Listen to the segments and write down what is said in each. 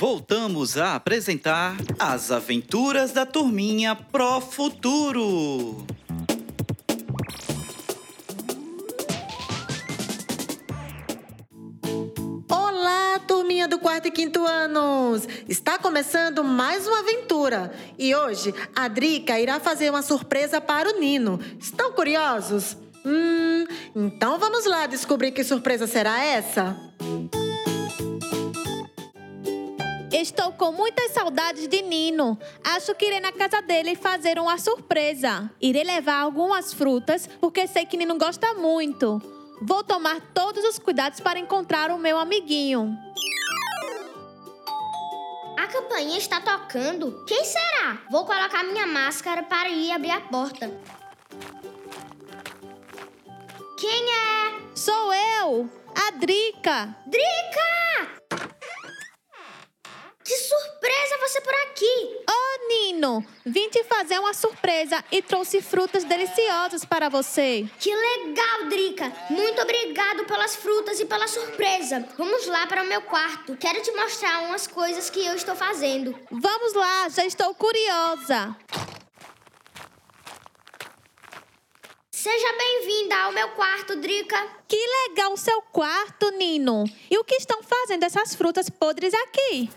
voltamos a apresentar As Aventuras da Turminha Pro Futuro. Olá, turminha do quarto e quinto anos! Está começando mais uma aventura e hoje a Drica irá fazer uma surpresa para o Nino. Estão curiosos? Hum, então vamos lá descobrir que surpresa será essa? Estou com muitas saudades de Nino. Acho que irei na casa dele fazer uma surpresa. Irei levar algumas frutas, porque sei que Nino gosta muito. Vou tomar todos os cuidados para encontrar o meu amiguinho. A campainha está tocando. Quem será? Vou colocar minha máscara para ir abrir a porta. Quem é? Sou eu, a Drica. Drica! Ô, Nino, vim te fazer uma surpresa e trouxe frutas deliciosas para você. Que legal, Drica! Muito obrigado pelas frutas e pela surpresa. Vamos lá para o meu quarto. Quero te mostrar umas coisas que eu estou fazendo. Vamos lá, já estou curiosa. Seja bem-vinda ao meu quarto, Drica. Que legal o seu quarto, Nino. E o que estão fazendo essas frutas podres aqui?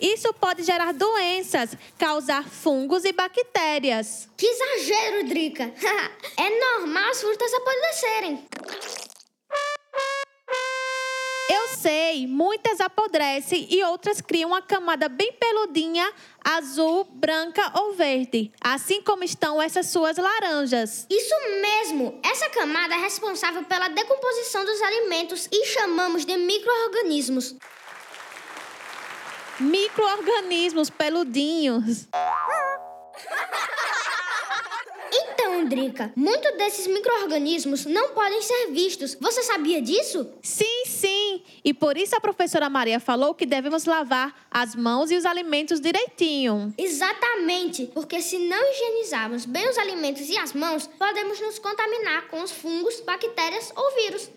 Isso pode gerar doenças, causar fungos e bactérias. Que exagero, Drica! é normal as frutas apodrecerem. Eu sei, muitas apodrecem e outras criam uma camada bem peludinha, azul, branca ou verde. Assim como estão essas suas laranjas. Isso mesmo! Essa camada é responsável pela decomposição dos alimentos e chamamos de micro-organismos. Micro-organismos peludinhos. Então, Drica, muitos desses micro-organismos não podem ser vistos. Você sabia disso? Sim, sim. E por isso a professora Maria falou que devemos lavar as mãos e os alimentos direitinho. Exatamente, porque se não higienizarmos bem os alimentos e as mãos, podemos nos contaminar com os fungos, bactérias ou vírus.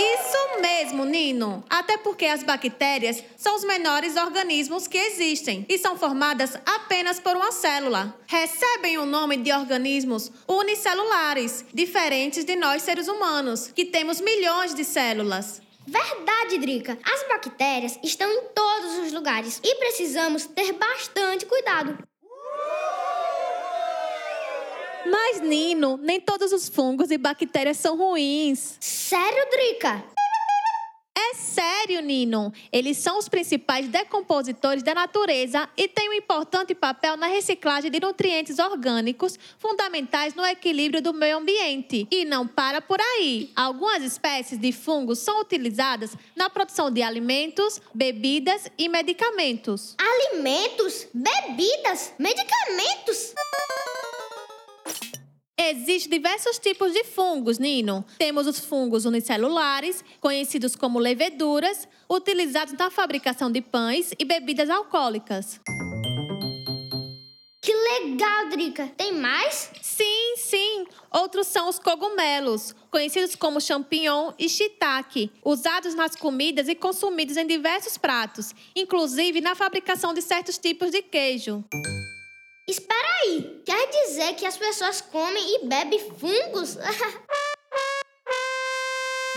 Isso mesmo, Nino. Até porque as bactérias são os menores organismos que existem e são formadas apenas por uma célula. Recebem o nome de organismos unicelulares, diferentes de nós seres humanos, que temos milhões de células. Verdade, Drica. As bactérias estão em todos os lugares e precisamos ter bastante cuidado. Mas, Nino, nem todos os fungos e bactérias são ruins. Sério, Drica? É sério, Nino. Eles são os principais decompositores da natureza e têm um importante papel na reciclagem de nutrientes orgânicos fundamentais no equilíbrio do meio ambiente. E não para por aí. Algumas espécies de fungos são utilizadas na produção de alimentos, bebidas e medicamentos. Alimentos? Bebidas? Medicamentos? Existem diversos tipos de fungos, Nino. Temos os fungos unicelulares, conhecidos como leveduras, utilizados na fabricação de pães e bebidas alcoólicas. Que legal, Drica! Tem mais? Sim, sim. Outros são os cogumelos, conhecidos como champignon e shiitake, usados nas comidas e consumidos em diversos pratos, inclusive na fabricação de certos tipos de queijo. Espera aí, quer dizer que as pessoas comem e bebem fungos?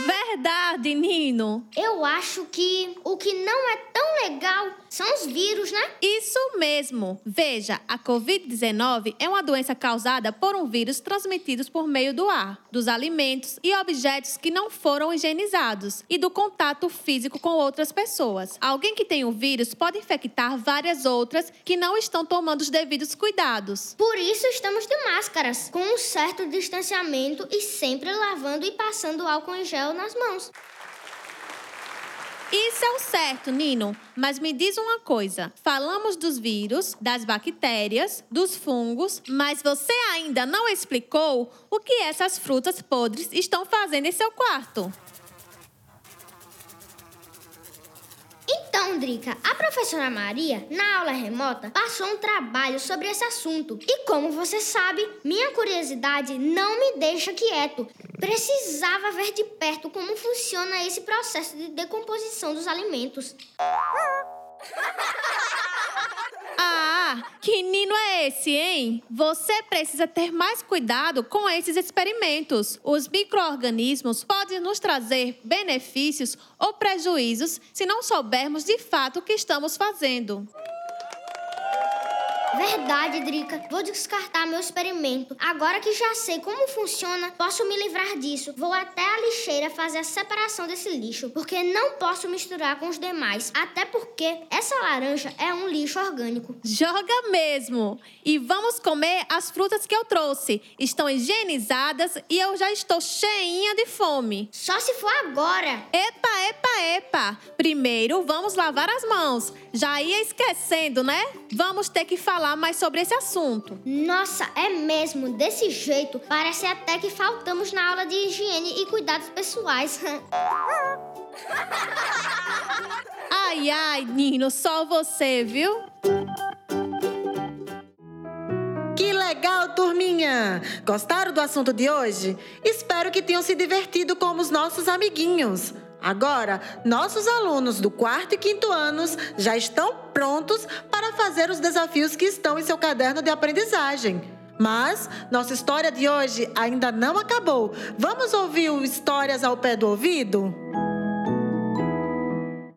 Verdade, Nino. Eu acho que o que não é tão legal são os vírus, né? Isso mesmo. Veja, a Covid-19 é uma doença causada por um vírus transmitido por meio do ar, dos alimentos e objetos que não foram higienizados e do contato físico com outras pessoas. Alguém que tem o vírus pode infectar várias outras que não estão tomando os devidos cuidados. Por isso estamos de máscaras, com um certo distanciamento e sempre lavando e passando álcool em gel nas mãos. Isso é o certo, Nino. Mas me diz uma coisa: falamos dos vírus, das bactérias, dos fungos, mas você ainda não explicou o que essas frutas podres estão fazendo em seu quarto. Então, Drica, a professora Maria, na aula remota, passou um trabalho sobre esse assunto. E como você sabe, minha curiosidade não me deixa quieto. Precisava ver de perto como funciona esse processo de decomposição dos alimentos. Ah, que nino é esse, hein? Você precisa ter mais cuidado com esses experimentos. Os micro-organismos podem nos trazer benefícios ou prejuízos se não soubermos de fato o que estamos fazendo. Verdade, Drica. Vou descartar meu experimento. Agora que já sei como funciona, posso me livrar disso. Vou até a lixeira fazer a separação desse lixo, porque não posso misturar com os demais. Até porque essa laranja é um lixo orgânico. Joga mesmo! E vamos comer as frutas que eu trouxe. Estão higienizadas e eu já estou cheinha de fome. Só se for agora. Epa, epa, epa! Primeiro vamos lavar as mãos. Já ia esquecendo, né? Vamos ter que falar mais sobre esse assunto. Nossa, é mesmo. Desse jeito, parece até que faltamos na aula de higiene e cuidados pessoais. ai, ai, Nino, só você, viu? Que legal, turminha! Gostaram do assunto de hoje? Espero que tenham se divertido como os nossos amiguinhos. Agora, nossos alunos do quarto e quinto anos já estão prontos para fazer os desafios que estão em seu caderno de aprendizagem. Mas nossa história de hoje ainda não acabou. Vamos ouvir o Histórias ao Pé do Ouvido?